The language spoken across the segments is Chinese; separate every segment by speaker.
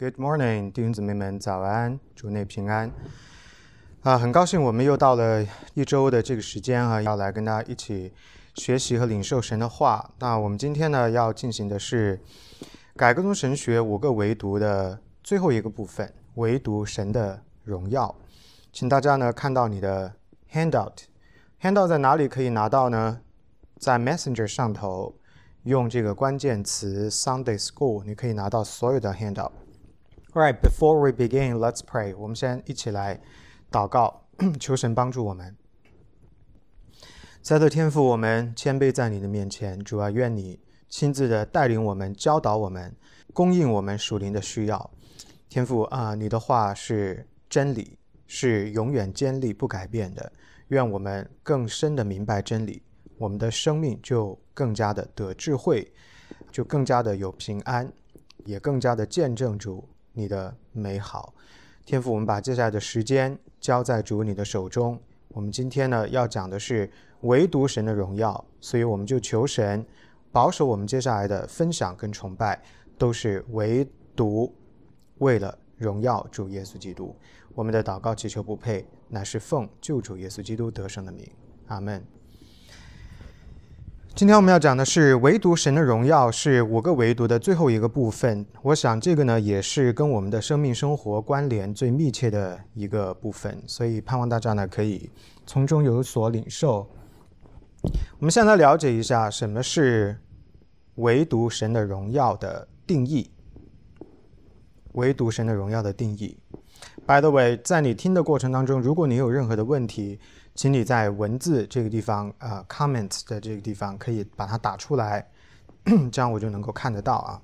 Speaker 1: Good morning，弟兄姊妹们，早安，主内平安。啊，很高兴我们又到了一周的这个时间啊，要来跟大家一起学习和领受神的话。那我们今天呢，要进行的是改革中神学五个维度的最后一个部分，唯独神的荣耀。请大家呢看到你的 handout，handout 在哪里可以拿到呢？在 Messenger 上头。用这个关键词 Sunday School，你可以拿到所有的 handout。Right, before we begin, let's pray。我们先一起来祷告，求神帮助我们。在的天父，我们谦卑在你的面前，主啊，愿你亲自的带领我们，教导我们，供应我们属灵的需要。天父啊，你的话是真理，是永远坚立不改变的。愿我们更深的明白真理。我们的生命就更加的得智慧，就更加的有平安，也更加的见证主你的美好。天父，我们把接下来的时间交在主你的手中。我们今天呢要讲的是唯独神的荣耀，所以我们就求神保守我们接下来的分享跟崇拜，都是唯独为了荣耀主耶稣基督。我们的祷告祈求不配，乃是奉救主耶稣基督得胜的名。阿门。今天我们要讲的是唯独神的荣耀，是五个维度的最后一个部分。我想这个呢，也是跟我们的生命生活关联最密切的一个部分，所以盼望大家呢可以从中有所领受。我们先来了解一下什么是唯独神的荣耀的定义。唯独神的荣耀的定义。By the way，在你听的过程当中，如果你有任何的问题，请你在文字这个地方，呃，comments 的这个地方可以把它打出来，这样我就能够看得到啊。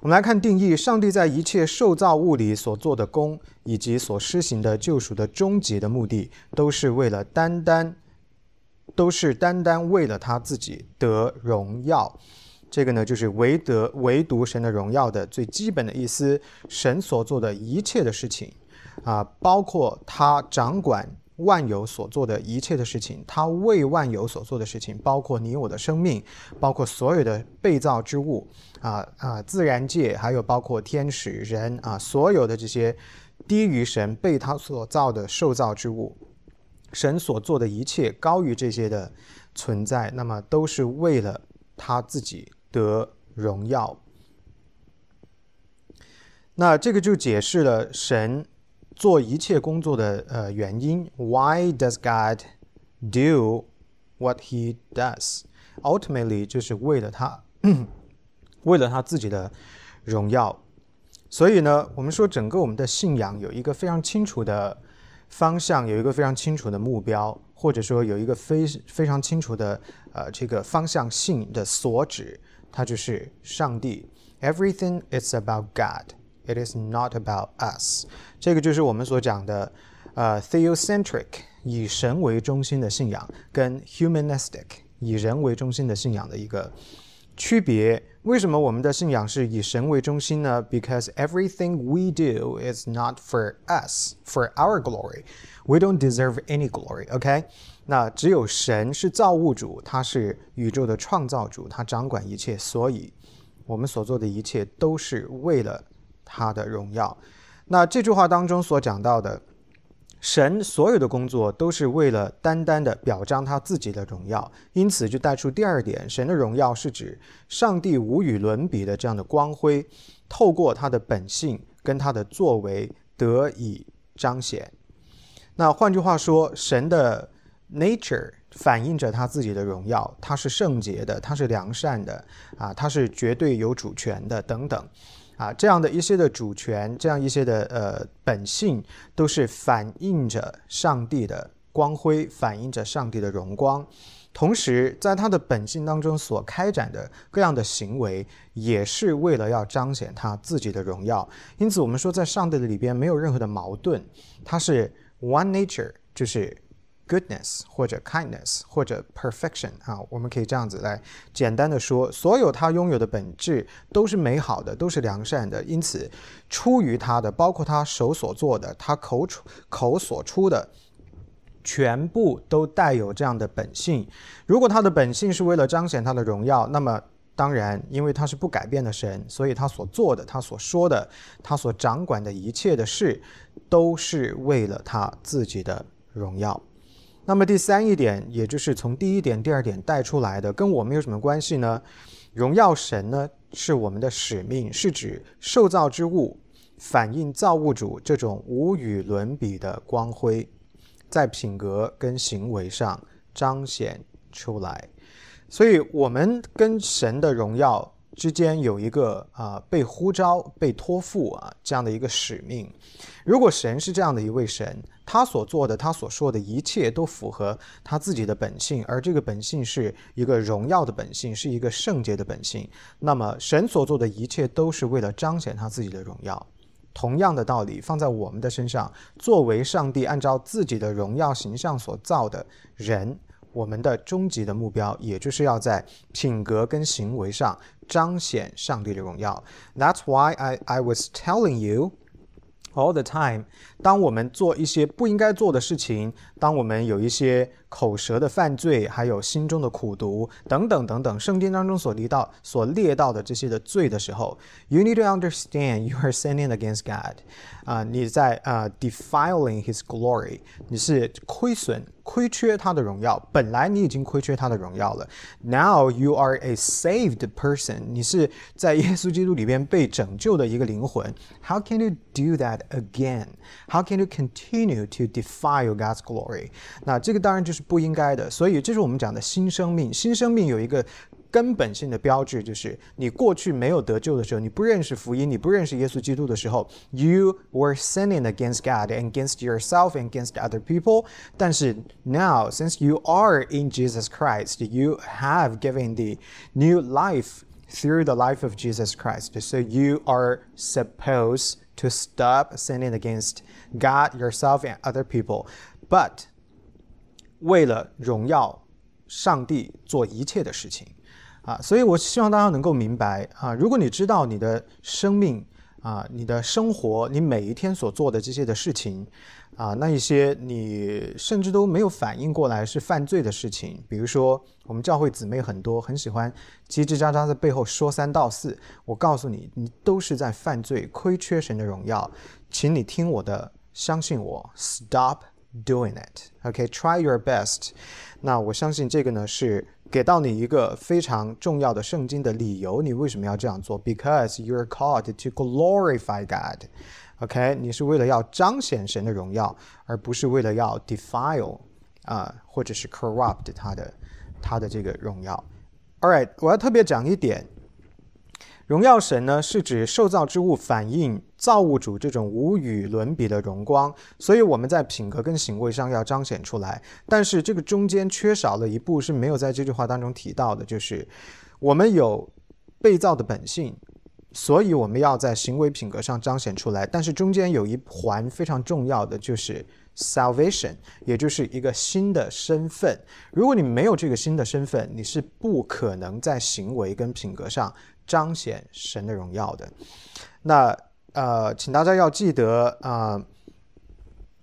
Speaker 1: 我们来看定义：上帝在一切受造物里所做的功，以及所施行的救赎的终极的目的，都是为了单单，都是单单为了他自己得荣耀。这个呢，就是唯德唯独神的荣耀的最基本的意思。神所做的一切的事情，啊，包括他掌管。万有所做的一切的事情，他为万有所做的事情，包括你我的生命，包括所有的被造之物，啊啊，自然界，还有包括天使、人啊，所有的这些低于神被他所造的受造之物，神所做的一切高于这些的存在，那么都是为了他自己得荣耀。那这个就解释了神。做一切工作的呃原因，Why does God do what He does? Ultimately，就是为了他，为了他自己的荣耀。所以呢，我们说整个我们的信仰有一个非常清楚的方向，有一个非常清楚的目标，或者说有一个非非常清楚的呃这个方向性的所指，它就是上帝。Everything is about God. It is not about us。这个就是我们所讲的，呃，theocentric 以神为中心的信仰，跟 humanistic 以人为中心的信仰的一个区别。为什么我们的信仰是以神为中心呢？Because everything we do is not for us, for our glory. We don't deserve any glory. OK？那只有神是造物主，他是宇宙的创造主，他掌管一切，所以我们所做的一切都是为了。 他的荣耀，那这句话当中所讲到的，神所有的工作都是为了单单的表彰他自己的荣耀，因此就带出第二点，神的荣耀是指上帝无与伦比的这样的光辉，透过他的本性跟他的作为得以彰显。那换句话说，神的 nature 反映着他自己的荣耀，他是圣洁的，他是良善的，啊，他是绝对有主权的，等等。啊，这样的一些的主权，这样一些的呃本性，都是反映着上帝的光辉，反映着上帝的荣光。同时，在他的本性当中所开展的各样的行为，也是为了要彰显他自己的荣耀。因此，我们说，在上帝的里边没有任何的矛盾，它是 one nature，就是。Goodness 或者 kindness 或者 perfection 啊，我们可以这样子来简单的说，所有他拥有的本质都是美好的，都是良善的。因此，出于他的，包括他手所做的，他口出口所出的，全部都带有这样的本性。如果他的本性是为了彰显他的荣耀，那么当然，因为他是不改变的神，所以他所做的、他所说的、他所掌管的一切的事，都是为了他自己的荣耀。那么第三一点，也就是从第一点、第二点带出来的，跟我们有什么关系呢？荣耀神呢，是我们的使命，是指受造之物反映造物主这种无与伦比的光辉，在品格跟行为上彰显出来。所以，我们跟神的荣耀之间有一个啊被呼召、被托付啊这样的一个使命。如果神是这样的一位神，他所做的、他所说的一切都符合他自己的本性，而这个本性是一个荣耀的本性，是一个圣洁的本性，那么神所做的一切都是为了彰显他自己的荣耀。同样的道理放在我们的身上，作为上帝按照自己的荣耀形象所造的人。我们的终极的目标，也就是要在品格跟行为上彰显上帝的荣耀。That's why I I was telling you all the time， 当我们做一些不应该做的事情，当我们有一些口舌的犯罪，还有心中的苦毒等等等等，圣经当中所提到、所列到的这些的罪的时候，you need to understand you are sinning against God。啊，你在啊 defiling His glory，你是亏损、亏缺他的荣耀。本来你已经亏缺他的荣耀了，Now you are a saved person，你是在耶稣基督里边被拯救的一个灵魂。How can you do that again? How can you continue to defile God's glory？那这个当然就是不应该的。所以这是我们讲的新生命。新生命有一个。根本性的标志就是，你过去没有得救的时候，你不认识福音，你不认识耶稣基督的时候，you were sinning against God and against yourself and against other people。但是 now, since you are in Jesus Christ, you have given the new life through the life of Jesus Christ. So you are supposed to stop sinning against God, yourself, and other people. But 为了荣耀上帝做一切的事情。啊，所以我希望大家能够明白啊，如果你知道你的生命 啊，你的生活，你每一天所做的这些的事情啊，那一些你甚至都没有反应过来是犯罪的事情，比如说我们教会姊妹很多很喜欢叽叽喳喳在背后说三道四，我告诉你，你都是在犯罪，亏缺神的荣耀，请你听我的，相信我，stop doing it，OK，try your best。那我相信这个呢是。给到你一个非常重要的圣经的理由，你为什么要这样做？Because you're called to glorify God. OK，你是为了要彰显神的荣耀，而不是为了要 defile 啊，或者是 corrupt 他的他的这个荣耀。All right，我要特别讲一点。荣耀神呢，是指受造之物反映造物主这种无与伦比的荣光，所以我们在品格跟行为上要彰显出来。但是这个中间缺少了一步是没有在这句话当中提到的，就是我们有被造的本性，所以我们要在行为品格上彰显出来。但是中间有一环非常重要的就是 salvation，也就是一个新的身份。如果你没有这个新的身份，你是不可能在行为跟品格上。彰显神的荣耀的，那呃，请大家要记得啊，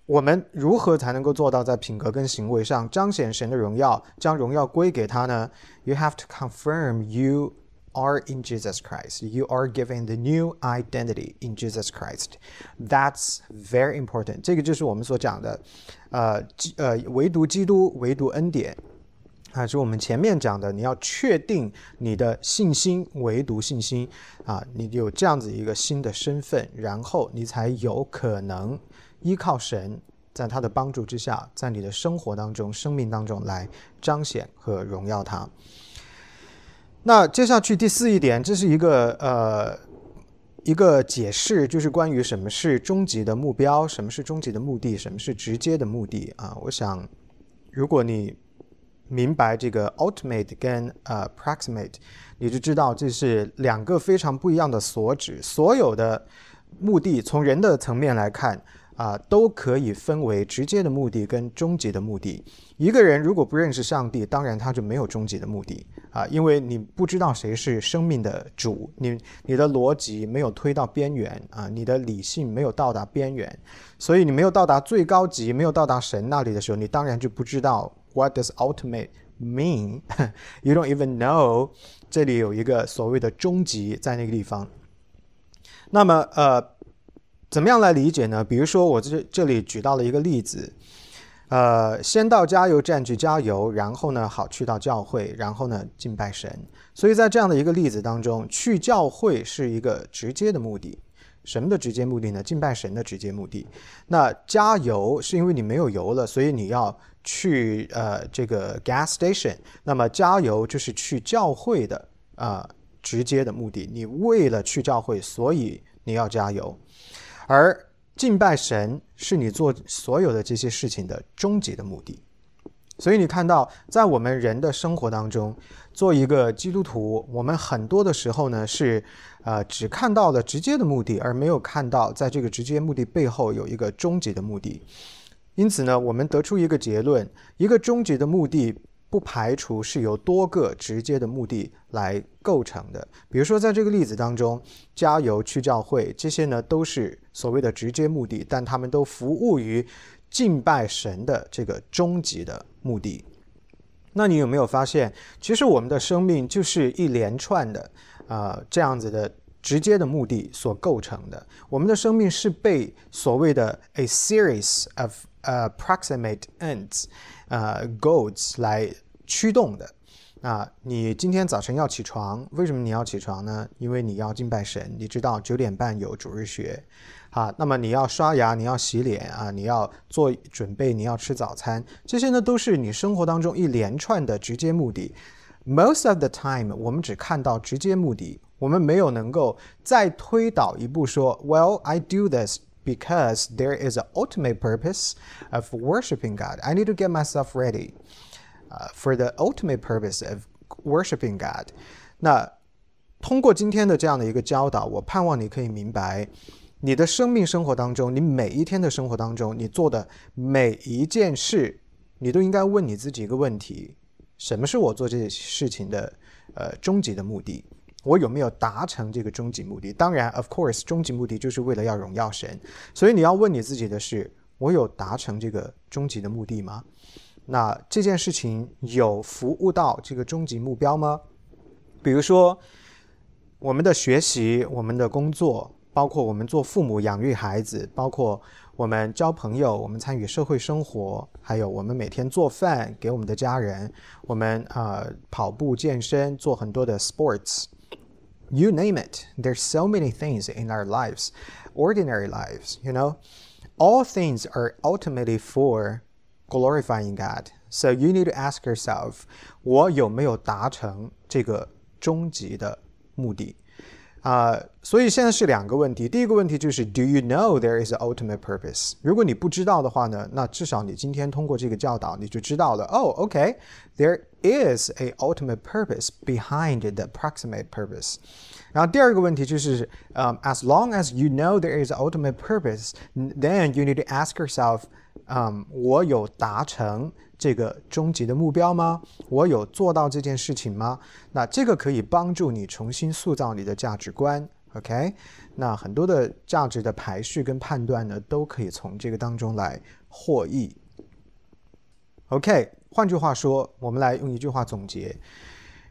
Speaker 1: 我们如何才能够做到在品格跟行为上彰显神的荣耀，将荣耀归给他呢？You have to confirm you are in Jesus Christ. You are given the new identity in Jesus Christ. That's very important. 这个就是我们所讲的，呃，呃，唯独基督，唯独恩典。啊，是我们前面讲的，你要确定你的信心，唯独信心啊，你有这样子一个新的身份，然后你才有可能依靠神，在他的帮助之下，在你的生活当中、生命当中来彰显和荣耀他。那接下去第四一点，这是一个呃一个解释，就是关于什么是终极的目标，什么是终极的目的，什么是直接的目的啊。我想，如果你明白这个 ultimate 跟呃 proximate，你就知道这是两个非常不一样的所指。所有的目的从人的层面来看啊，都可以分为直接的目的跟终极的目的。一个人如果不认识上帝，当然他就没有终极的目的啊，因为你不知道谁是生命的主，你你的逻辑没有推到边缘啊，你的理性没有到达边缘，所以你没有到达最高级，没有到达神那里的时候，你当然就不知道。What does ultimate mean? You don't even know 这里有一个所谓的终极在那个地方。那么呃，怎么样来理解呢？比如说我这这里举到了一个例子。呃，先到加油站去加油，然后呢，好去到教会，然后呢，敬拜神。所以在这样的一个例子当中，去教会是一个直接的目的。什么的直接目的呢？敬拜神的直接目的。那加油是因为你没有油了，所以你要去呃这个 gas station。那么加油就是去教会的啊直接的目的。你为了去教会，所以你要加油。而敬拜神是你做所有的这些事情的终极的目的，所以你看到，在我们人的生活当中，做一个基督徒，我们很多的时候呢是，呃，只看到了直接的目的，而没有看到在这个直接目的背后有一个终极的目的。因此呢，我们得出一个结论：一个终极的目的。不排除是由多个直接的目的来构成的，比如说在这个例子当中，加油、去教会这些呢都是所谓的直接目的，但他们都服务于敬拜神的这个终极的目的。那你有没有发现，其实我们的生命就是一连串的啊这样子的直接的目的所构成的？我们的生命是被所谓的 a series of approximate ends，呃，goals 来。驱动的，那你今天早晨要起床，为什么你要起床呢？因为你要敬拜神。你知道九点半有主日学，啊，那么你要刷牙，你要洗脸啊，你要做准备，你要吃早餐，这些呢都是你生活当中一连串的直接目的。Most of the time，我们只看到直接目的，我们没有能够再推导一步说，Well, I do this because there is an ultimate purpose of worshiping God. I need to get myself ready. 呃，for the ultimate purpose of worshiping God。那通过今天的这样的一个教导，我盼望你可以明白， 你的生命生活当中，你每一天的生活当中，你做的每一件事，你都应该问你自己一个问题：什么是我做这些事情的呃终极的目的？我有没有达成这个终极目的？当然，of course，终极目的就是为了要荣耀神。所以你要问你自己的是：我有达成这个终极的目的吗？那这件事情有服务到这个终极目标吗？比如说，我们的学习、我们的工作，包括我们做父母养育孩子，包括我们交朋友、我们参与社会生活，还有我们每天做饭给我们的家人，我们啊跑步健身，做很多的 sports。You name it. There's so many things in our lives, ordinary lives. You know, all things are ultimately for glorifying God. So you need to ask yourself，我有没有达成这个终极的目的？ 啊、uh,，所以现在是两个问题。第一个问题就是，Do you know there is an ultimate purpose？如果你不知道的话呢，那至少你今天通过这个教导，你就知道了。Oh, okay, there is a ultimate purpose behind the approximate purpose。然后第二个问题就是，嗯、um,，as long as you know there is an ultimate purpose，then you need to ask yourself。嗯，我有达成 这个终极的目标吗？我有做到这件事情吗？那这个可以帮助你重新塑造你的价值观。OK，那很多的价值的排序跟判断呢，都可以从这个当中来获益。OK，换句话说，我们来用一句话总结：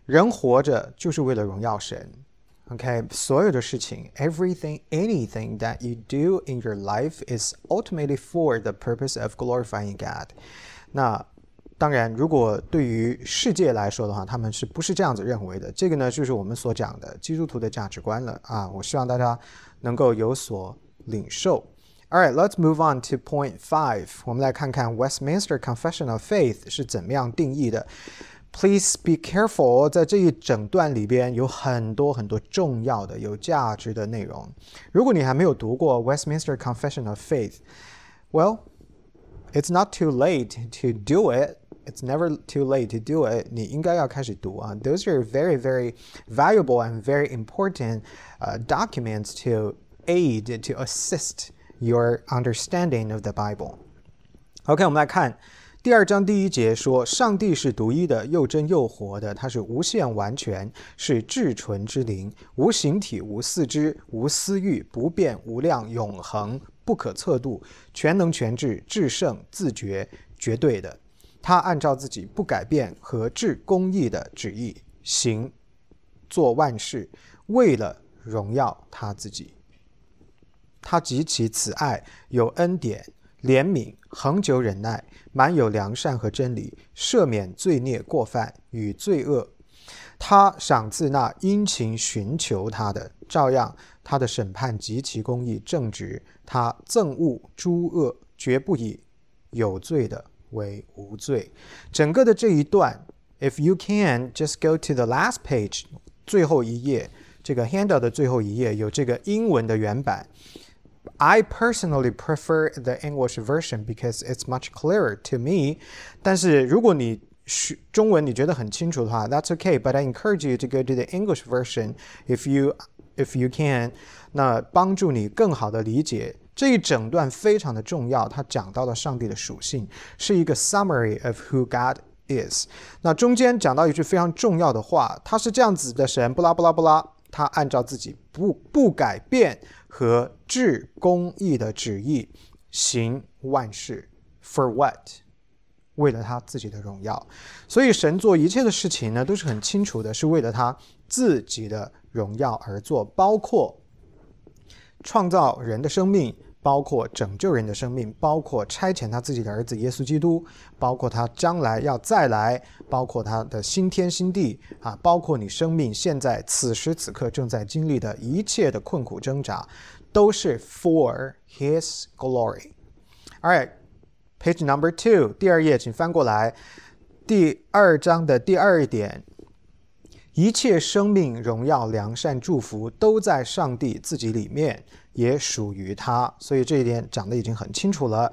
Speaker 1: 人活着就是为了荣耀神。OK，所有的事情，everything, anything that you do in your life is ultimately for the purpose of glorifying God。那当然，如果对于世界来说的话，他们是不是这样子认为的？这个呢，就是我们所讲的基督徒的价值观了啊！我希望大家能够有所领受。All right, let's move on to point five。我们来看看 Westminster Confession of Faith 是怎么样定义的。Please be careful，在这一整段里边有很多很多重要的、有价值的内容。如果你还没有读过 Westminster Confession of Faith，well, it's not too late to do it. It's never too late to do it. 你应该要开始读啊。Those are very, very valuable and very important uh, documents to aid to assist your understanding of the Bible. OK，我们来看。第二章第一节说，上帝是独一的，又真又活的，他是无限完全，是至纯之灵，无形体，无四肢，无私欲，不变无量，永恒，不可测度，全能全智，至圣自觉，绝对的。 他按照自己不改变和至公义的旨意行，做万事，为了荣耀他自己。他极其慈爱，有恩典、怜悯、恒久忍耐，满有良善和真理，赦免罪孽过犯与罪恶。他赏赐那殷勤寻求他的，照样他的审判极其公义正直。他憎恶诸恶，绝不以有罪的为无罪。整个的这一段，if you can just go to the last page，最后一页，这个 handout 的最后一页有这个英文的原版。I personally prefer the English version because it's much clearer to me。但是如果你是中文你觉得很清楚的话，That's okay. But I encourage you to go to the English version if you if you can. 那帮助你更好的理解 这一整段非常的重要。它讲到了上帝的属性，是一个 summary of who God is。那中间讲到一句非常重要的话，他是这样子的神，不拉不拉不拉，他按照自己不不改变和至公义的旨意行万事。For what？为了他自己的荣耀，所以神做一切的事情呢，都是很清楚的，是为了他自己的荣耀而做，包括创造人的生命，包括拯救人的生命，包括差遣他自己的儿子耶稣基督，包括他将来要再来，包括他的新天新地啊，包括你生命现在此时此刻正在经历的一切的困苦挣扎，都是 for His glory。All right。Page number two，第二页，请翻过来。第二章的第二点，一切生命、荣耀、良善、祝福都在上帝自己里面，也属于他。所以这一点讲的已经很清楚了。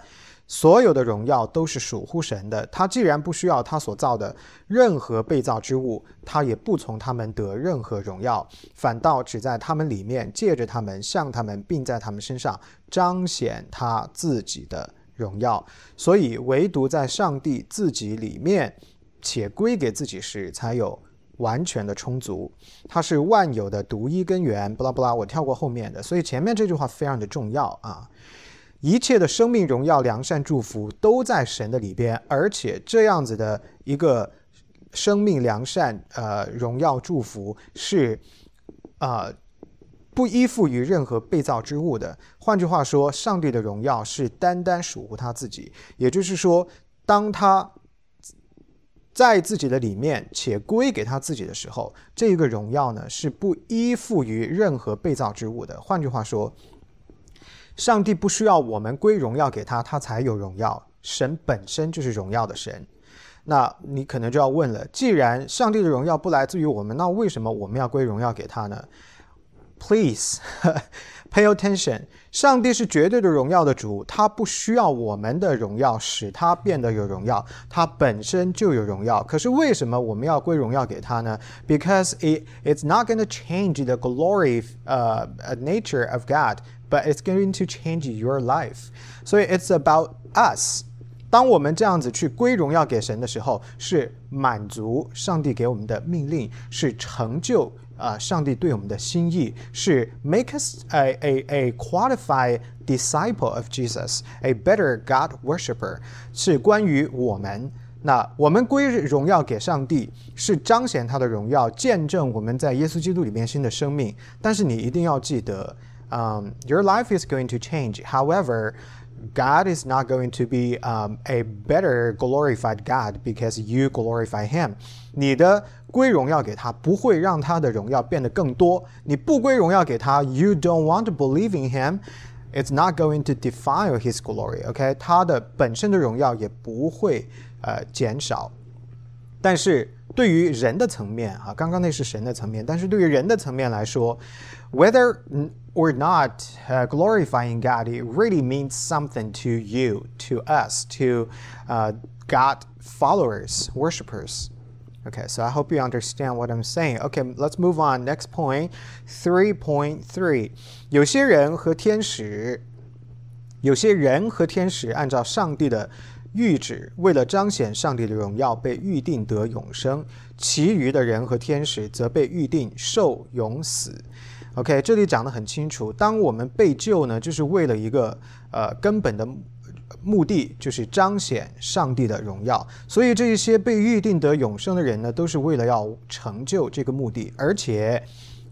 Speaker 1: 所有的荣耀都是属乎神的。他既然不需要他所造的任何被造之物，他也不从他们得任何荣耀，反倒只在他们里面借着他们向他们，并在他们身上彰显他自己的。荣耀，所以唯独在上帝自己里面，且归给自己时，才有完全的充足。它是万有的独一根源。不拉不拉，我跳过后面的，所以前面这句话非常的重要啊！一切的生命、荣耀、良善、祝福都在神的里边，而且这样子的一个生命、良善、呃，荣耀、祝福是啊。不依附于任何被造之物的。换句话说，上帝的荣耀是单单属乎他自己。也就是说，当他在自己的里面且归给他自己的时候，这个荣耀呢是不依附于任何被造之物的。换句话说，上帝不需要我们归荣耀给他，他才有荣耀。神本身就是荣耀的神。那你可能就要问了：既然上帝的荣耀不来自于我们，那为什么我们要归荣耀给他呢？Please pay attention。上帝是绝对的荣耀的主，他不需要我们的荣耀使他变得有荣耀，他本身就有荣耀。可是为什么我们要归荣耀给他呢？Because it it's not going to change the glory uh nature of God, but it's going to change your life. 所以 it's about us. 当我们这样子去归荣耀给神的时候，是满足上帝给我们的命令，是成就。啊，上帝对我们的心意是 make us a a a qualified disciple of Jesus, a better God worshipper，是关于我们。那我们归荣耀给上帝，是彰显他的荣耀，见证我们在耶稣基督里面新的生命。但是你一定要记得，嗯、um,，your life is going to change. However, God is not going to be um, a better glorified God because you glorify Him. 你的 归荣耀给他，不会让他的荣耀变得更多。你不归荣耀给他，you don't want to believe in him。It's not going to defile his glory. OK，他的本身的荣耀也不会呃减少。但是对于人的层面啊，刚刚那是神的层面，但是对于人的层面来说，whether or not uh, glorifying God, it really means something to you, to us, to uh, God followers, worshippers. Okay, so I hope you understand what I'm saying. Okay, let's move on. Next point, 3.3. 有些人和天使，有些人和天使按照上帝的谕旨，为了彰显上帝的荣耀，被预定得永生；其余的人和天使则被预定受永死。OK，这里讲得很清楚。当我们被救呢，就是为了一个呃根本的目的就是彰显上帝的荣耀。所以这一些被预定得永生的人呢，都是为了要成就这个目的，而且。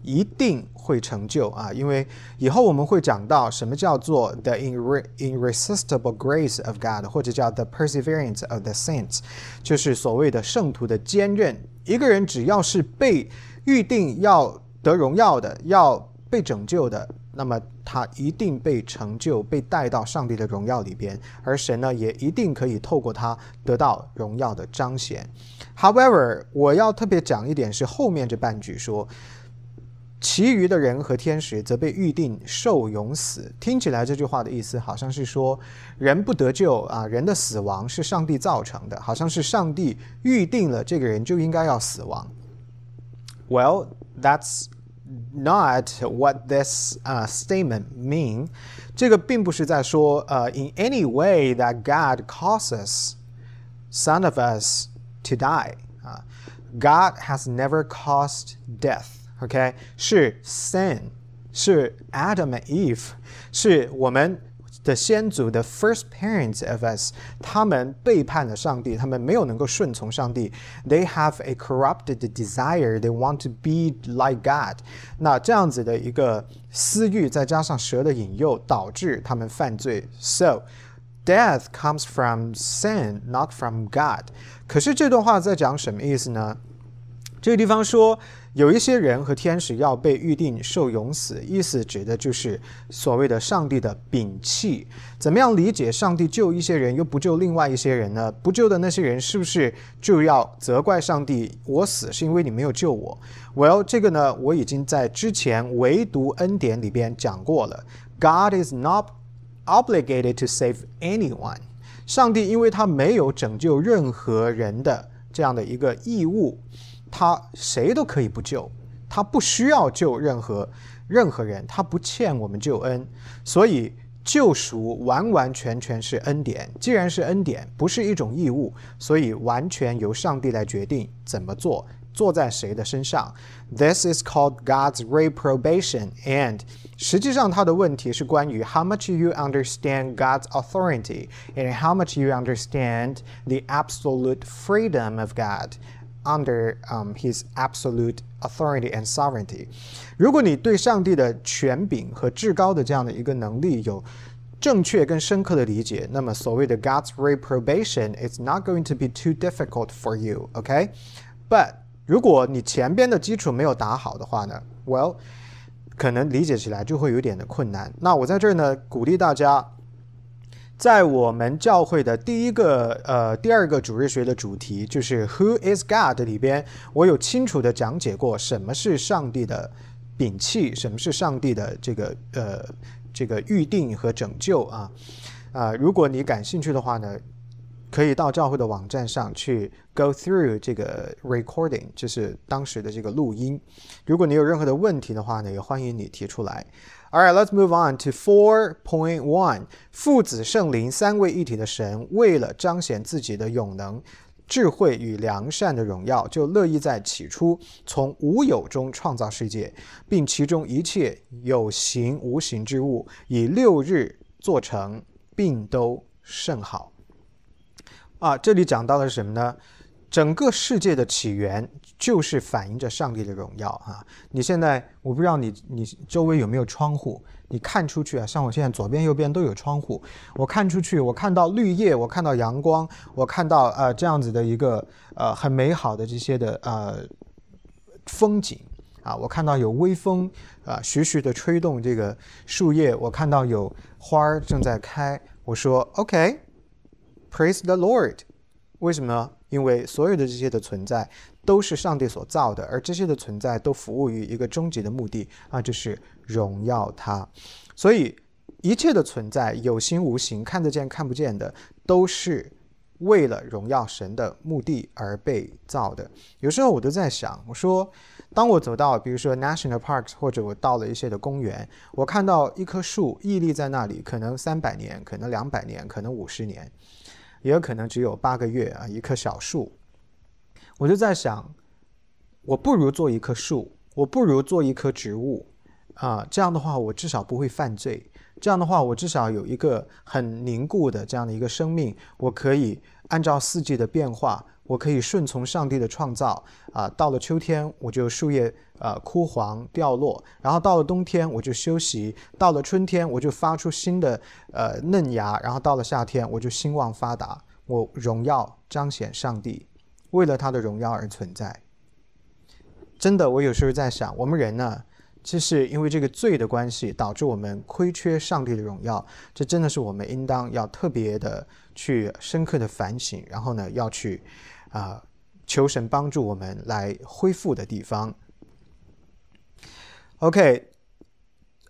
Speaker 1: 一定会成就啊！因为以后我们会讲到什么叫做 the irresistible grace of God，或者叫 the perseverance of the saints，就是所谓的圣徒的坚韧。一个人只要是被预定要得荣耀的，要被拯救的，那么他一定被成就，被带到上帝的荣耀里边，而神呢，也一定可以透过他得到荣耀的彰显。However，我要特别讲一点是后面这半句说。其余的人和天使则被预定受永死。听起来这句话的意思好像是说，人不得救啊，人的死亡是上帝造成的，好像是上帝预定了这个人就应该要死亡。Well, that's not what this uh, statement mean. 这个并不是在说，呃、uh,，in any way that God causes some of us to die. 啊、uh,，God has never caused death. OK，是 sin，是 Adam and Eve，是我们 的先祖的 first parents of us，他们背叛了上帝，他们没有能够顺从上帝。They have a corrupted desire, they want to be like God。那这样子的一个私欲，再加上蛇的引诱，导致他们犯罪。So death comes from sin, not from God。可是这段话在讲什么意思呢？这个地方说。 有一些人和天使要被预定受永死，意思指的就是所谓的上帝的摒弃。怎么样理解上帝救一些人又不救另外一些人呢？不救的那些人是不是就要责怪上帝？我死是因为你没有救我？Well，这个呢，我已经在之前唯独恩典里边讲过了。God is not obligated to save anyone。上帝因为他没有拯救任何人的这样的一个义务。他谁都可以不救，他不需要救任何任何人，他不欠我们救恩，所以救赎完完全全是恩典。既然是恩典，不是一种义务，所以完全由上帝来决定怎么做，做在谁的身上。This is called God's reprobation, and 实际上他的问题是关于 how much you understand God's authority and how much you understand the absolute freedom of God. Under um his absolute authority and sovereignty，如果你对上帝的权柄和至高的这样的一个能力有正确跟深刻的理解，那么所谓的 God's reprobation is not going to be too difficult for you. OK, but 如果你前边的基础没有打好的话呢，Well，可能理解起来就会有点的困难。那我在这儿呢，鼓励大家。 在我们教会的第一个、呃第二个主日学的主题就是 Who is God 里边，我有清楚的讲解过什么是上帝的摒弃，什么是上帝的这个呃这个预定和拯救啊啊！如果你感兴趣的话呢，可以到教会的网站上去 go through 这个 recording，就是当时的这个录音。如果你有任何的问题的话呢，也欢迎你提出来。All right, let's move on to four point one. 父子圣灵三位一体的神，为了彰显自己的永能、智慧与良善的荣耀，就乐意在起初从无有中创造世界，并其中一切有形无形之物，以六日做成，并都甚好。啊，这里讲到的是什么呢？整个世界的起源。就是反映着上帝的荣耀啊！你现在我不知道你你周围有没有窗户，你看出去啊，像我现在左边右边都有窗户，我看出去，我看到绿叶，我看到阳光，我看到呃这样子的一个呃很美好的这些的呃风景啊，我看到有微风啊徐徐的吹动这个树叶，我看到有花儿正在开，我说 OK，Praise the Lord，为什么？呢？因为所有的这些的存在都是上帝所造的，而这些的存在都服务于一个终极的目的啊，就是荣耀他。所以一切的存在，有形无形、看得见看不见的，都是为了荣耀神的目的而被造的。有时候我都在想，我说，当我走到比如说 national parks，或者我到了一些的公园，我看到一棵树屹立在那里，可能三百年，可能两百年，可能五十年。也有可能只有八个月啊，一棵小树，我就在想，我不如做一棵树，我不如做一棵植物啊，这样的话，我至少不会犯罪。这样的话，我至少有一个很凝固的这样的一个生命，我可以按照四季的变化，我可以顺从上帝的创造啊。到了秋天，我就树叶呃枯黄掉落，然后到了冬天我就休息，到了春天我就发出新的呃嫩芽，然后到了夏天我就兴旺发达，我荣耀彰显上帝，为了他的荣耀而存在。真的，我有时候在想，我们人呢？这是因为这个罪的关系，导致我们亏缺上帝的荣耀。这真的是我们应当要特别的去深刻的反省，然后呢，要去啊求神帮助我们来恢复的地方。OK，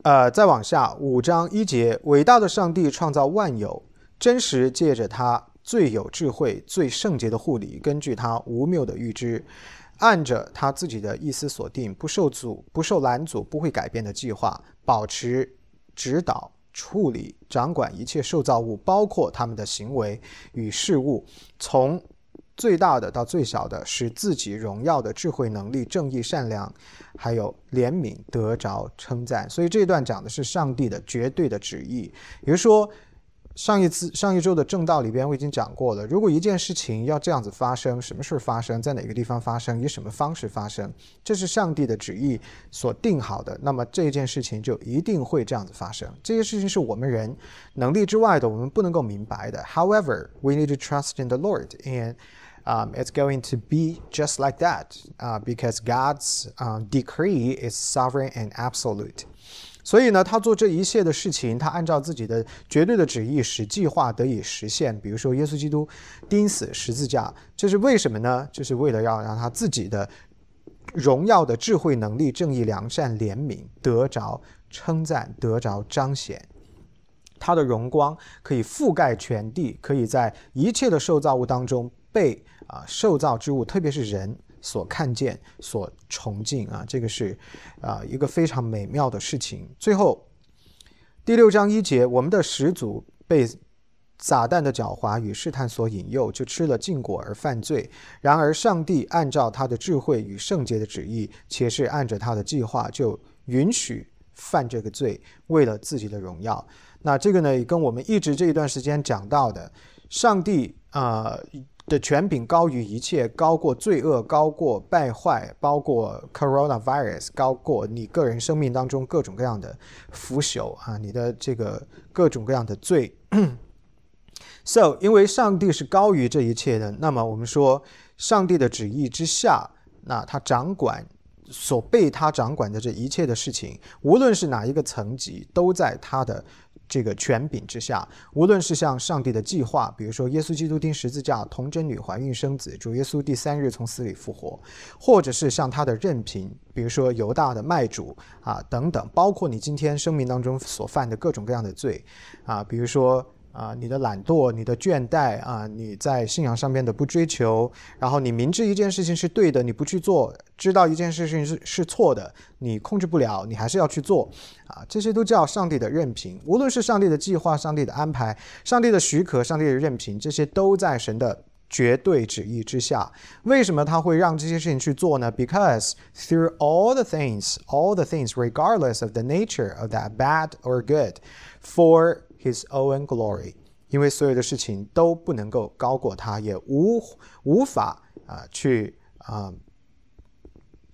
Speaker 1: 呃，再往下五章一节，伟大的上帝创造万有，真实借着他最有智慧、最圣洁的护理，根据他无谬的预知。按着他自己的意思锁定，不受阻、不受拦阻、不会改变的计划，保持指导、处理、掌管一切受造物，包括他们的行为与事物，从最大的到最小的，使自己荣耀的智慧、能力、正义、善良，还有怜悯得着称赞。所以这段讲的是上帝的绝对的旨意，也就是说。上一次上一周的正道里边我已经讲过了，如果一件事情要这样子发生，什么事发生在哪个地方发生，以什么方式发生，这是上帝的旨意所定好的，那么这件事情就一定会这样子发生。这些事情是我们人能力之外的，我们不能够明白的。However, we need to trust in the Lord, and um, it's going to be just like that, uh, because God's uh, decree is sovereign and absolute. 所以呢，他做这一切的事情，他按照自己的绝对的旨意，使计划得以实现。比如说，耶稣基督钉死十字架，这是为什么呢？就是为了要让他自己的荣耀的智慧、能力、正义、良善、怜悯得着称赞，得着彰显。他的荣光可以覆盖全地，可以在一切的受造物当中被啊受造之物，特别是人。所看见、所崇敬啊，这个是啊一个非常美妙的事情。最后第六章一节，我们的始祖被撒旦的狡猾与试探所引诱，就吃了禁果而犯罪。然而上帝按照他的智慧与圣洁的旨意，且是按着他的计划，就允许犯这个罪，为了自己的荣耀。那这个呢，也跟我们一直这一段时间讲到的，上帝啊。的权柄高于一切，高过罪恶，高过败坏，包括 coronavirus，高过你个人生命当中各种各样的腐朽啊，你的这个各种各样的罪。So，因为上帝是高于这一切的，那么我们说，上帝的旨意之下，那他掌管所被他掌管的这一切的事情，无论是哪一个层级，都在他的。这个权柄之下，无论是像上帝的计划，比如说耶稣基督钉十字架，童贞女怀孕生子，主耶稣第三日从死里复活，或者是像他的任凭，比如说犹大的卖主啊等等，包括你今天生命当中所犯的各种各样的罪啊，比如说。啊，你的懒惰，你的倦怠啊，你在信仰上面的不追求，然后你明知一件事情是对的，你不去做；知道一件事情是是错的，你控制不了，你还是要去做。啊，这些都叫上帝的任凭。无论是上帝的计划、上帝的安排、上帝的许可、上帝的任凭，这些都在神的绝对旨意之下。为什么他会让这些事情去做呢？Because through all the things, all the things, regardless of the nature of that bad or good, for His own glory，因为所有的事情都不能够高过他，也无无法啊去啊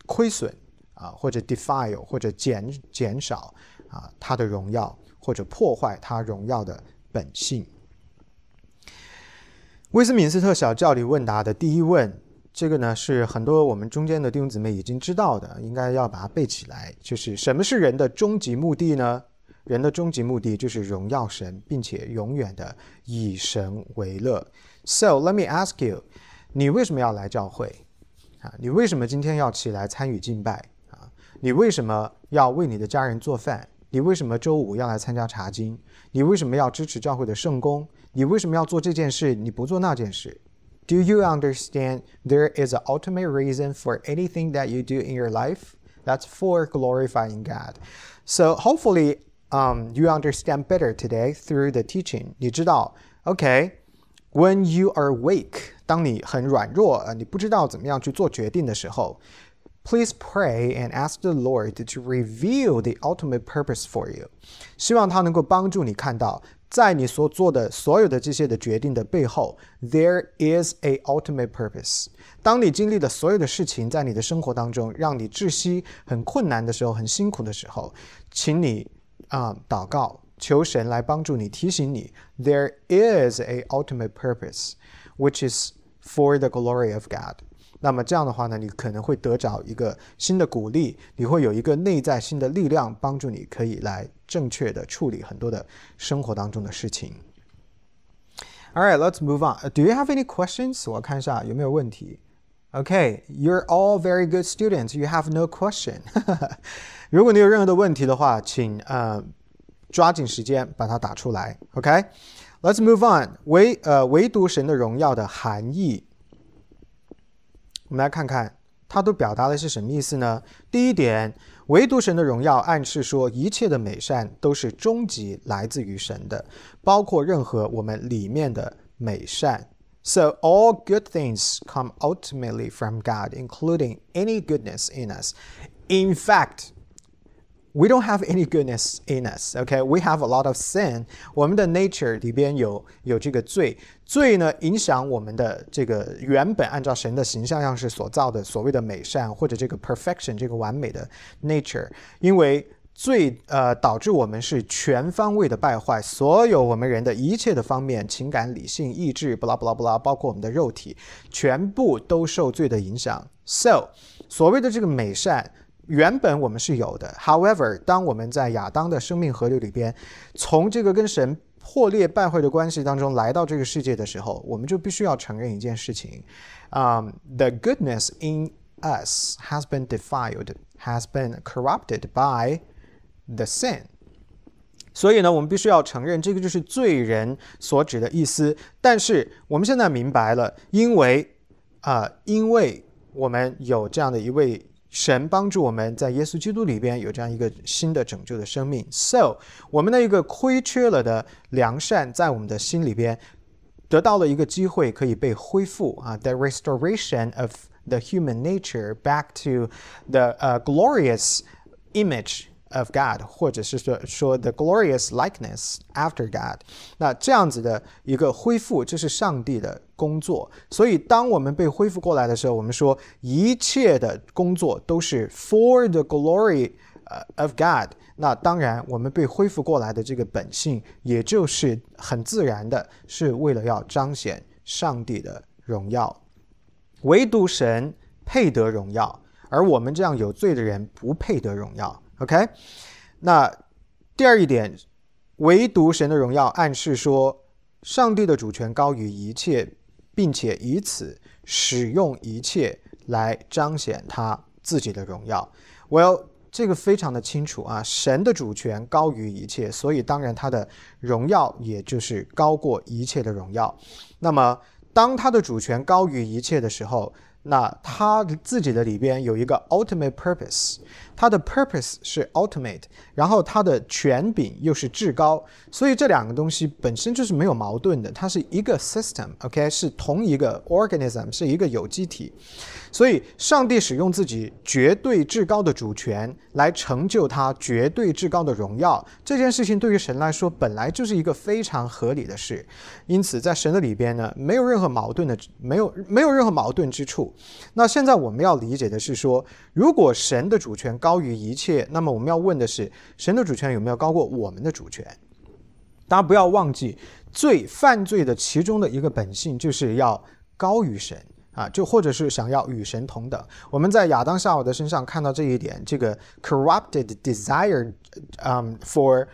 Speaker 1: 亏损啊或者 defile 或者减减少啊他的荣耀，或者破坏他荣耀的本性。威斯敏斯特小教理问答的第一问，这个呢是很多我们中间的弟兄姊妹已经知道的，应该要把它背起来。就是什么是人的终极目的呢？人的终极目的就是荣耀神，并且永远的以神为乐。So let me ask you，你为什么要来教会？啊，你为什么今天要起来参与敬拜？啊，你为什么要为你的家人做饭？你为什么周五要来参加查经？你为什么要支持教会的圣工？你为什么要做这件事？你不做那件事？Do you understand there is an ultimate reason for anything that you do in your life? That's for glorifying God. So hopefully um, you understand better today through the teaching. 你知道，OK，when、okay, you are weak，当你很软弱，呃，你不知道怎么样去做决定的时候 Please pray and ask the Lord to reveal the ultimate purpose for you。希望他能够帮助你看到，在你所做的所有的这些的决定的背后，there is a ultimate purpose。当你经历的所有的事情在你的生活当中让你窒息、很困难的时候、很辛苦的时候，请你 啊、呃、祷告，求神来帮助你，提醒你，there is a ultimate purpose which is for the glory of God。那么这样的话呢，你可能会得着一个新的鼓励，你会有一个内在新的力量，帮助你可以来正确的处理很多的生活当中的事情。All right, let's move on. Do you have any questions? 我看一下有没有问题。 Okay, you're all very good students. You have no question. 如果你有任何的问题的话，请呃抓紧时间把它打出来。OK, let's move on. 唯呃唯独神的荣耀的含义。我们来看看它都表达的是什么意思呢？第一点，唯独神的荣耀暗示说，一切的美善都是终极来自于神的，包括任何我们里面的美善。So all good things come ultimately from God, including any goodness in us. In fact, we don't have any goodness in us. Okay, we have a lot of sin. 我们的 nature 里边有有这个罪，罪呢影响我们的这个原本按照神的形象样式所造的所谓的美善或者这个 perfection 这个完美的 nature，因为 罪呃导致我们是全方位的败坏，所有我们人的一切的方面，情感、理性、意志，不拉不拉不拉，包括我们的肉体，全部都受罪的影响。So，所谓的这个美善。原本我们是有的，However，当我们在亚当的生命河流里边，从这个跟神破裂败坏的关系当中来到这个世界的时候，我们就必须要承认一件事情，啊、um,，the goodness in us has been defiled, has been corrupted by the sin。所以呢，我们必须要承认，这个就是罪人所指的意思。但是我们现在明白了，因为啊、呃，因为我们有这样的一位。神帮助我们在耶稣基督里边有这样一个新的拯救的生命，so 我们的一个亏缺了的良善在我们的心里边得到了一个机会可以被恢复啊，the restoration of the human nature back to the uh, glorious image of God，或者是说说 the glorious likeness after God。那这样子的一个恢复，这是上帝的工作。所以当我们被恢复过来的时候，我们说一切的工作都是 for the glory of God。那当然，我们被恢复过来的这个本性，也就是很自然的，是为了要彰显上帝的荣耀。唯独神配得荣耀，而我们这样有罪的人不配得荣耀。OK，那第二一点，唯独神的荣耀暗示说，上帝的主权高于一切，并且以此使用一切来彰显他自己的荣耀。Well，这个非常的清楚啊，神的主权高于一切，所以当然他的荣耀也就是高过一切的荣耀。那么，当他的主权高于一切的时候，那他自己的里边有一个 ultimate purpose，他的 purpose 是 ultimate，然后他的权柄又是至高，所以这两个东西本身就是没有矛盾的，它是一个 system，OK，、是同一个 organism，是一个有机体。所以，上帝使用自己绝对至高的主权来成就他绝对至高的荣耀，这件事情对于神来说本来就是一个非常合理的事。因此，在神的里边呢，没有任何矛盾的，没有没有任何矛盾之处。那现在我们要理解的是说，如果神的主权高于一切，那么我们要问的是，神的主权有没有高过我们的主权？大家不要忘记，罪犯罪的其中的一个本性就是要高于神。啊，就或者是想要与神同等，我们在亚当夏娃的身上看到这一点，这个 corrupted desire，嗯、um,，for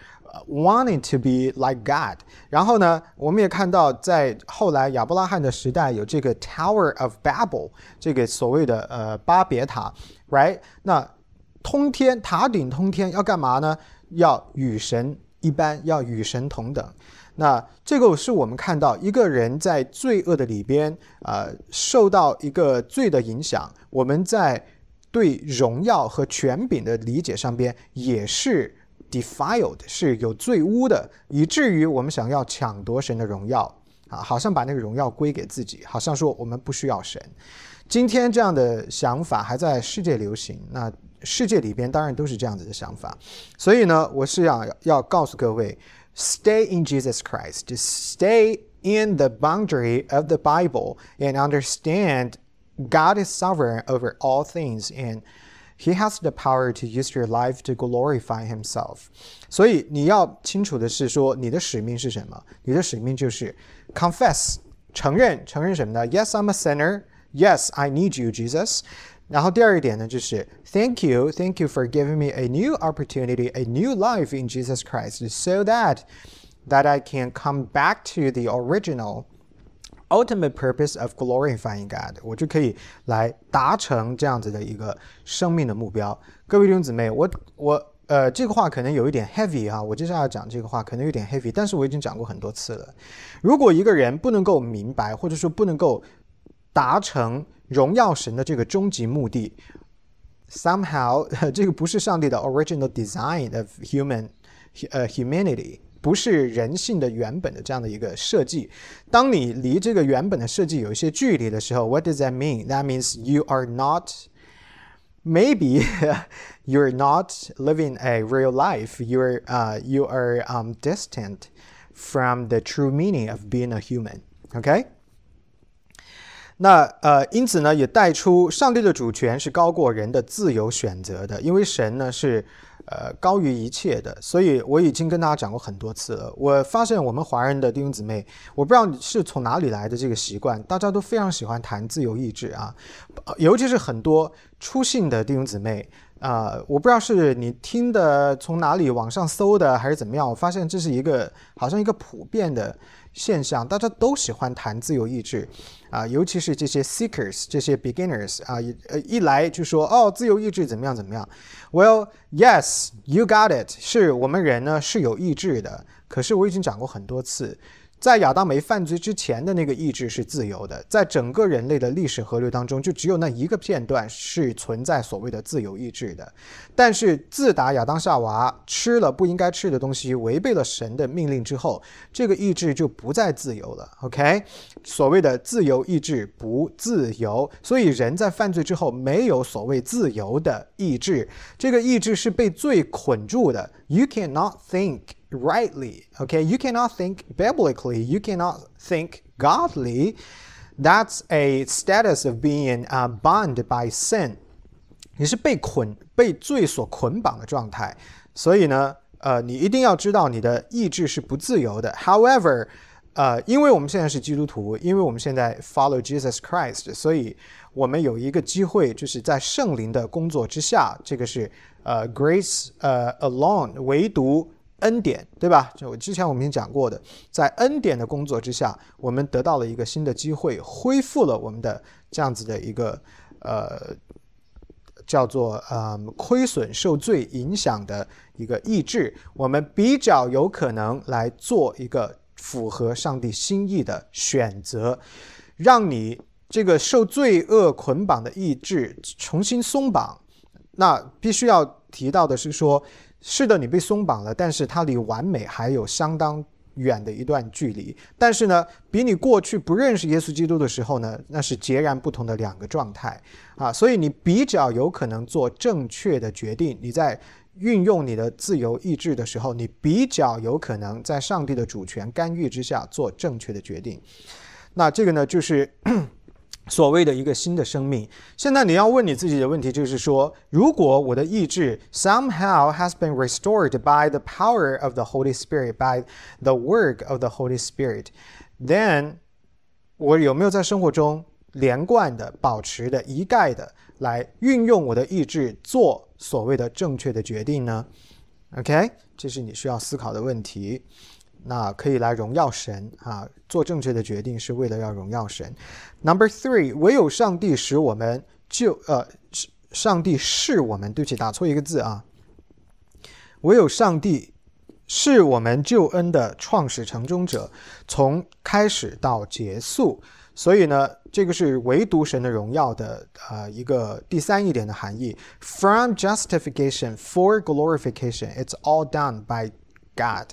Speaker 1: wanting to be like God。然后呢，我们也看到在后来亚伯拉罕的时代有这个 Tower of Babel，这个所谓的呃巴别塔，right？那通天塔顶通天要干嘛呢？要与神一般，要与神同等。那这个是我们看到一个人在罪恶的里边，呃，受到一个罪的影响。我们在对荣耀和权柄的理解上边也是 defiled，是有罪污的，以至于我们想要抢夺神的荣耀啊，好像把那个荣耀归给自己，好像说我们不需要神。今天这样的想法还在世界流行，那世界里边当然都是这样子的想法。所以呢，我是要要告诉各位，stay in Jesus Christ, to stay in the boundary of the Bible and understand God is sovereign over all things and He has the power to use your life to glorify Himself。所以你要清楚的是说，你的使命是什么？你的使命就是 confess，承认，承认什么呢？Yes, I'm a sinner. Yes, I need you, Jesus. 然后第二一点呢，就是 Thank you, thank you for giving me a new opportunity, a new life in Jesus Christ, so that that I can come back to the original ultimate purpose of glorifying God，我就可以来达成这样子的一个生命的目标。各位弟兄姊妹，我我呃这个话可能有一点 heavy 啊，我接下来讲这个话可能有点 heavy，但是我已经讲过很多次了。如果一个人不能够明白，或者说不能够达成荣耀神的这个终极目的，somehow 这个不是上帝的 original design of human 呃 humanity。不是人性的原本的这样的一个设计。当你离这个原本的设计有一些距离的时候，What does that mean? That means you are not. Maybe you're not living a real life. You're uh, you are um, distant from the true meaning of being a human. OK？ 那呃，因此呢，也带出上帝的主权是高过人的自由选择的，因为神呢是呃，高于一切的，所以我已经跟大家讲过很多次了。我发现我们华人的弟兄姊妹，我不知道你是从哪里来的这个习惯，大家都非常喜欢谈自由意志啊，尤其是很多出信的弟兄姊妹啊，我不知道是你听的从哪里网上搜的还是怎么样，我发现这是一个好像一个普遍的。现象，大家都喜欢谈自由意志，啊，尤其是这些 seekers，这些 beginners，啊，呃，一来就说哦，自由意志怎么样怎么样？Well, yes, you got it，是我们人呢是有意志的，可是我已经讲过很多次。在亚当没犯罪之前的那个意志是自由的，在整个人类的历史河流当中，就只有那一个片段是存在所谓的自由意志的。但是自打亚当夏娃吃了不应该吃的东西，违背了神的命令之后，这个意志就不再自由了。OK，所谓的自由意志不自由，所以人在犯罪之后没有所谓自由的意志，这个意志是被罪捆住的。You cannot think. rightly. Okay, you cannot think biblically, you cannot think godly. That's a status of being uh, bound by sin. 你是被捆、被罪所捆绑的状态，所以呢，呃，你一定要知道你的意志是不自由的。However， 呃，因为我们现在是基督徒，因为我们现在 follow Jesus Christ，所以我们有一个机会，就是在圣灵的工作之下，这个是呃 grace 呃 alone，唯独恩典，对吧？就我之前我们已经讲过的，在恩典的工作之下，我们得到了一个新的机会，恢复了我们的这样子的一个呃叫做呃亏损受罪影响的一个意志，我们比较有可能来做一个符合上帝心意的选择，让你这个受罪恶捆绑的意志重新松绑。那必须要提到的是说。是的，你被松绑了，但是它离完美还有相当远的一段距离。但是呢，比你过去不认识耶稣基督的时候呢，那是截然不同的两个状态啊。所以你比较有可能做正确的决定。你在运用你的自由意志的时候，你比较有可能在上帝的主权干预之下做正确的决定。那这个呢，就是。所谓的一个新的生命，现在你要问你自己的问题就是说，如果我的意志 somehow has been restored by the power of the Holy Spirit, by the work of the Holy Spirit, then 我有没有在生活中连贯的、保持的、一概的来运用我的意志做所谓的正确的决定呢？OK，这是你需要思考的问题。那可以来荣耀神啊！做正确的决定是为了要荣耀神。Number three，唯有上帝使我们救呃，上帝是我们对不起，打错一个字啊。唯有上帝是我们救恩的创始成终者，从开始到结束。所以呢，这个是唯独神的荣耀的呃一个第三一点的含义。From justification for glorification, it's all done by God.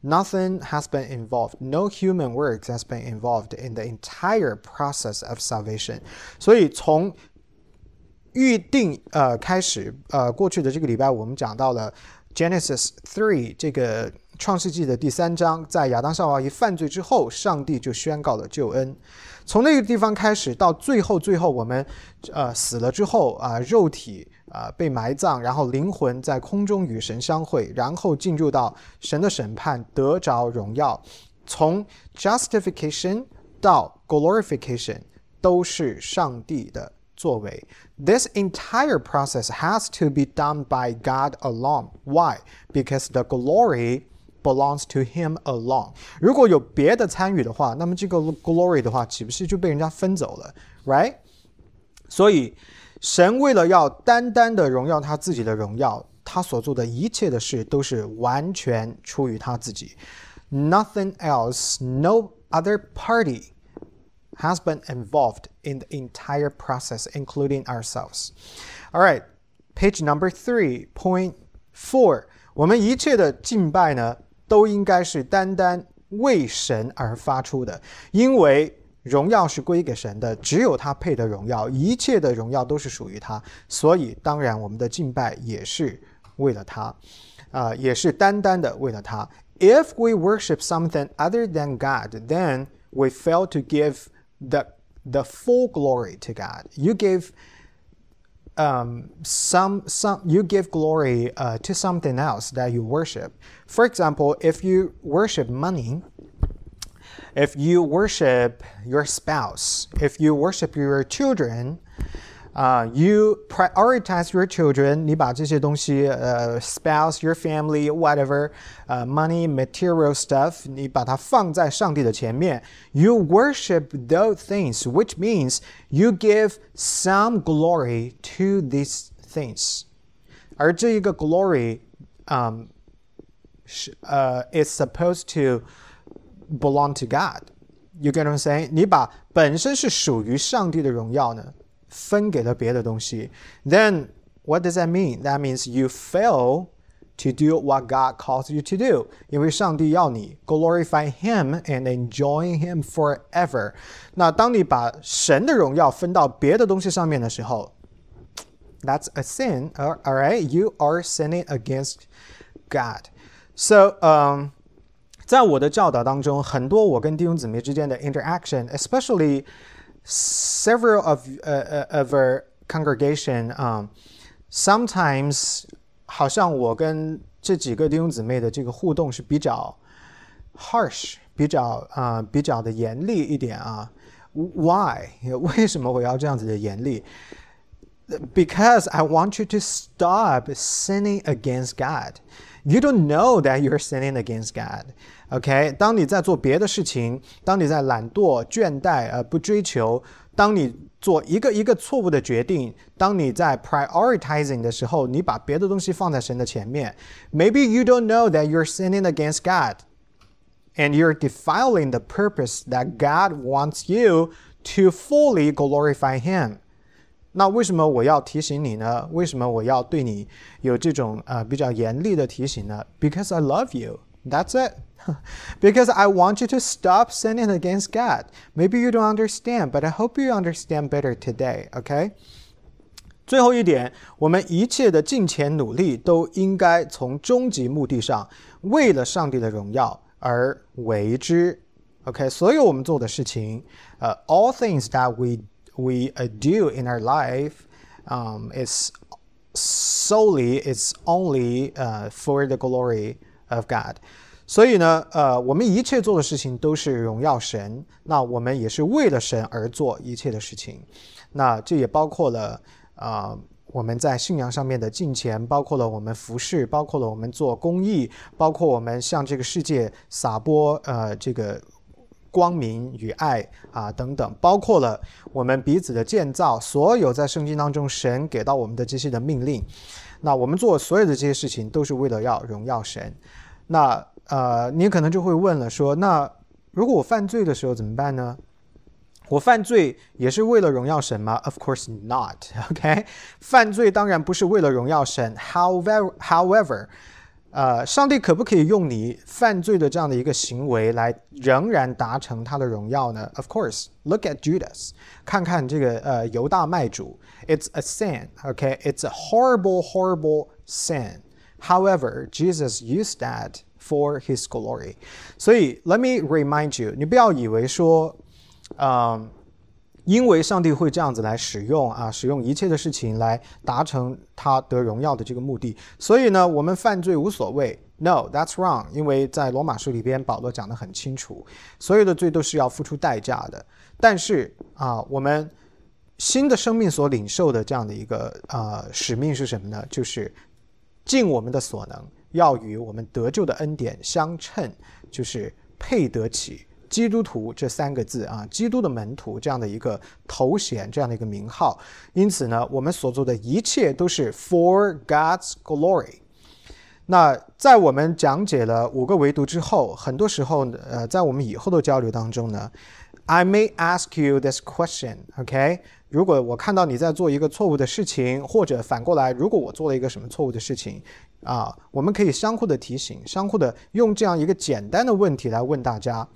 Speaker 1: Nothing has been involved. No human works has been involved in the entire process of salvation. 所以从预定呃开始呃过去的这个礼拜我们讲到了 Genesis three 这个 创世纪的第三章，在亚当夏娃一犯罪之后，上帝就宣告了救恩。从那个地方开始，到最后最后我们呃死了之后啊，肉体。啊，被埋葬，然后灵魂在空中与神相会，然后进入到神的审判，得着荣耀。从 justification 到 glorification 都是上帝的作为。This entire process has to be done by God alone. Why? Because the glory belongs to Him alone. 如果有别的参与的话，那么这个 glory 的话，岂不是就被人家分走了？Right？所以。神为了要单单的荣耀他自己的荣耀，他所做的一切的事都是完全出于他自己。Nothing else, no other party has been involved in the entire process, including ourselves. All right, page number three, point four. 我们一切的敬拜呢， 都应该是单单为神而发出的，因为。荣耀是归给神的，只有他配得荣耀，一切的荣耀都是属于他，所以当然我们的敬拜也是为了他，啊、呃，也是单单的为了他。If we worship something other than God, then we fail to give the the full glory to God. You give um, some some you give glory uh, to something else that you worship. For example, if you worship money, if you worship your spouse, if you worship your children, uh, you prioritize your children. 你把这些东西，呃、uh,，spouse, your family, whatever, uh, money, material stuff，你把它放在上帝的前面。You worship those things, which means you give some glory to these things. 而这一个 glory, um, 是呃、uh,，is supposed to belong to God. You get what I'm saying? 你把本身是属于上帝的荣耀呢， 分给了别的东西。Then what does that mean? That means you fail to do what God calls you to do. 因为上帝要你 glorify Him and enjoy Him forever. 那当你把神的荣耀分到别的东西上面的时候，That's a sin. All right, you are sinning against God. So, um. 在我的教导当中，很多我跟弟兄姊妹之间的 interaction，especially several of uh, of our congregation，啊、um,，sometimes 好像我跟这几个弟兄姊妹的这个互动是比较 harsh，比较啊、uh, 比较的严厉一点啊。Why？为什么我要这样子的严厉？Because I want you to stop sinning against God. You don't know that you're sinning against God. OK，当你在做别的事情，当你在懒惰、倦怠、呃不追求，当你做一个一个错误的决定，当你在 prioritizing 的时候，你把别的东西放在神的前面。Maybe you don't know that you're sinning against God, and you're defiling the purpose that God wants you to fully glorify Him. 那为什么我要提醒你呢？为什么我要对你有这种呃比较严厉的提醒呢？Because I love you. That's it. because I want you to stop sinning against God. Maybe you don't understand, but I hope you understand better today. Okay. 最后一点，我们一切的金钱努力都应该从终极目的上，为了上帝的荣耀而为之。OK，所有我们做的事情，呃、uh,，all things that we we uh, do in our life um, is solely, it's only uh, for the glory of God. 所以呢，呃，我们一切做的事情都是荣耀神。那我们也是为了神而做一切的事情。那这也包括了啊、呃，我们在信仰上面的敬虔，包括了我们服侍，包括了我们做公益，包括我们向这个世界撒播呃这个光明与爱啊等等，包括了我们彼此的建造，所有在圣经当中神给到我们的这些的命令。那我们做所有的这些事情，都是为了要荣耀神。那呃，你可能就会问了，说那如果我犯罪的时候怎么办呢？我犯罪也是为了荣耀神吗？Of course not. OK，犯罪当然不是为了荣耀神。However, however，呃，上帝可不可以用你犯罪的这样的一个行为来仍然达成他的荣耀呢？Of course, look at Judas，看看这个呃犹大卖主，It's a sin, okay? It's a horrible, horrible sin. However, Jesus used that for His glory. 所以，Let me remind you，你不要以为说，嗯。 因为上帝会这样子来使用啊，使用一切的事情来达成他得荣耀的这个目的，所以呢，我们犯罪无所谓。No，that's wrong。因为在罗马书里边，保罗讲得很清楚，所有的罪都是要付出代价的。但是啊，我们新的生命所领受的这样的一个啊使命是什么呢？就是尽我们的所能，要与我们得救的恩典相称，就是配得起。基督徒这三个字啊，基督的门徒这样的一个头衔，这样的一个名号。因此呢，我们所做的一切都是 for God's glory。那在我们讲解了五个维度之后，很多时候，呃，在我们以后的交流当中呢，I may ask you this question，OK？如果我看到你在做一个错误的事情，或者反过来，如果我做了一个什么错误的事情，啊，我们可以相互的提醒，相互的用这样一个简单的问题来问大家。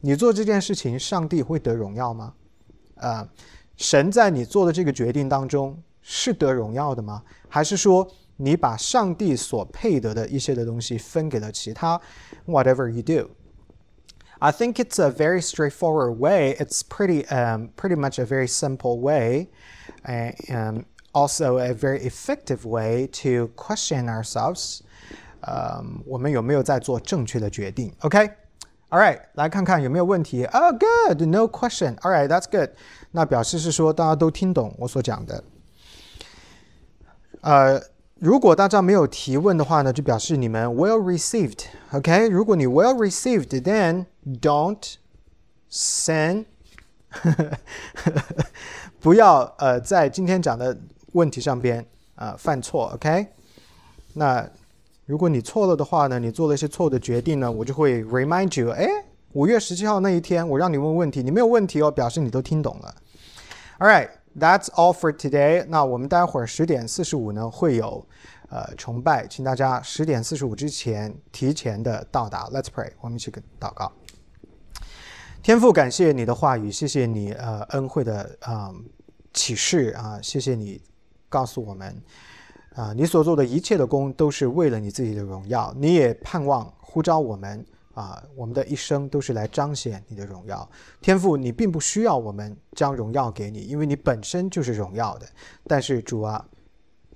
Speaker 1: 你做这件事情，上帝会得荣耀吗？啊，神在你做的这个决定当中是得荣耀的吗？还是说你把上帝所配得的一些的东西分给了其他？Whatever you do, I think it's a very straightforward way. It's pretty, um, pretty much a very simple way, and also a very effective way to question ourselves. 呃，我们有没有在做正确的决定？OK。 All right，来看看有没有问题。Oh, good, no question. All right, that's good. 那表示是说大家都听懂我所讲的。呃，如果大家没有提问的话呢，就表示你们 well received. OK，如果你 well received，then don't sin. 不要呃在今天讲的问题上边啊犯错。OK，那。如果你错了的话呢，你做了一些错误的决定呢，我就会 remind you，哎，五月十七号那一天，我让你问问题，你没有问题哦，表示你都听懂了。All right, that's all for today。那我们待会儿十点四十五呢会有呃崇拜，请大家十点四十五之前提前的到达。Let's pray，我们一起祷告。天父，感谢你的话语，谢谢你呃恩惠的啊启示啊，谢谢你告诉我们。啊，你所做的一切的功都是为了你自己的荣耀。你也盼望呼召我们啊，我们的一生都是来彰显你的荣耀。天父，你并不需要我们将荣耀给你，因为你本身就是荣耀的。但是主啊。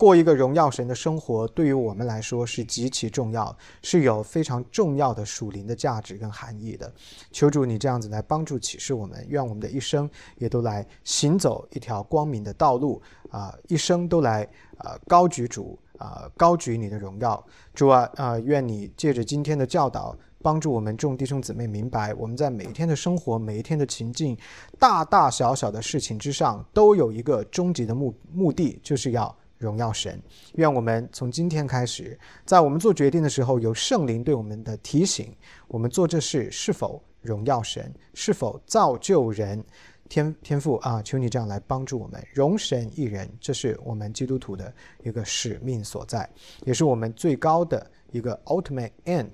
Speaker 1: 过一个荣耀神的生活，对于我们来说是极其重要，是有非常重要的属灵的价值跟含义的。求主你这样子来帮助启示我们，愿我们的一生也都来行走一条光明的道路啊，一生都来啊高举主啊，高举你的荣耀。主啊啊，愿你借着今天的教导，帮助我们众弟兄姊妹明白，我们在每一天的生活、每一天的情境、大大小小的事情之上，都有一个终极的目目的，就是要。荣耀神，愿我们从今天开始，在我们做决定的时候，有圣灵对我们的提醒，我们做这事是否荣耀神，是否造就人？天天父啊，求你这样来帮助我们，容神一人，这是我们基督徒的一个使命所在，也是我们最高的一个 ultimate end。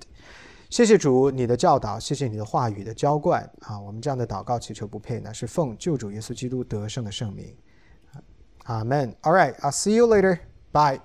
Speaker 1: 谢谢主你的教导，谢谢你的话语的浇灌啊！我们这样的祷告祈求不配呢，是奉救主耶稣基督得胜的圣名。Amen. All right. I'll see you later. Bye.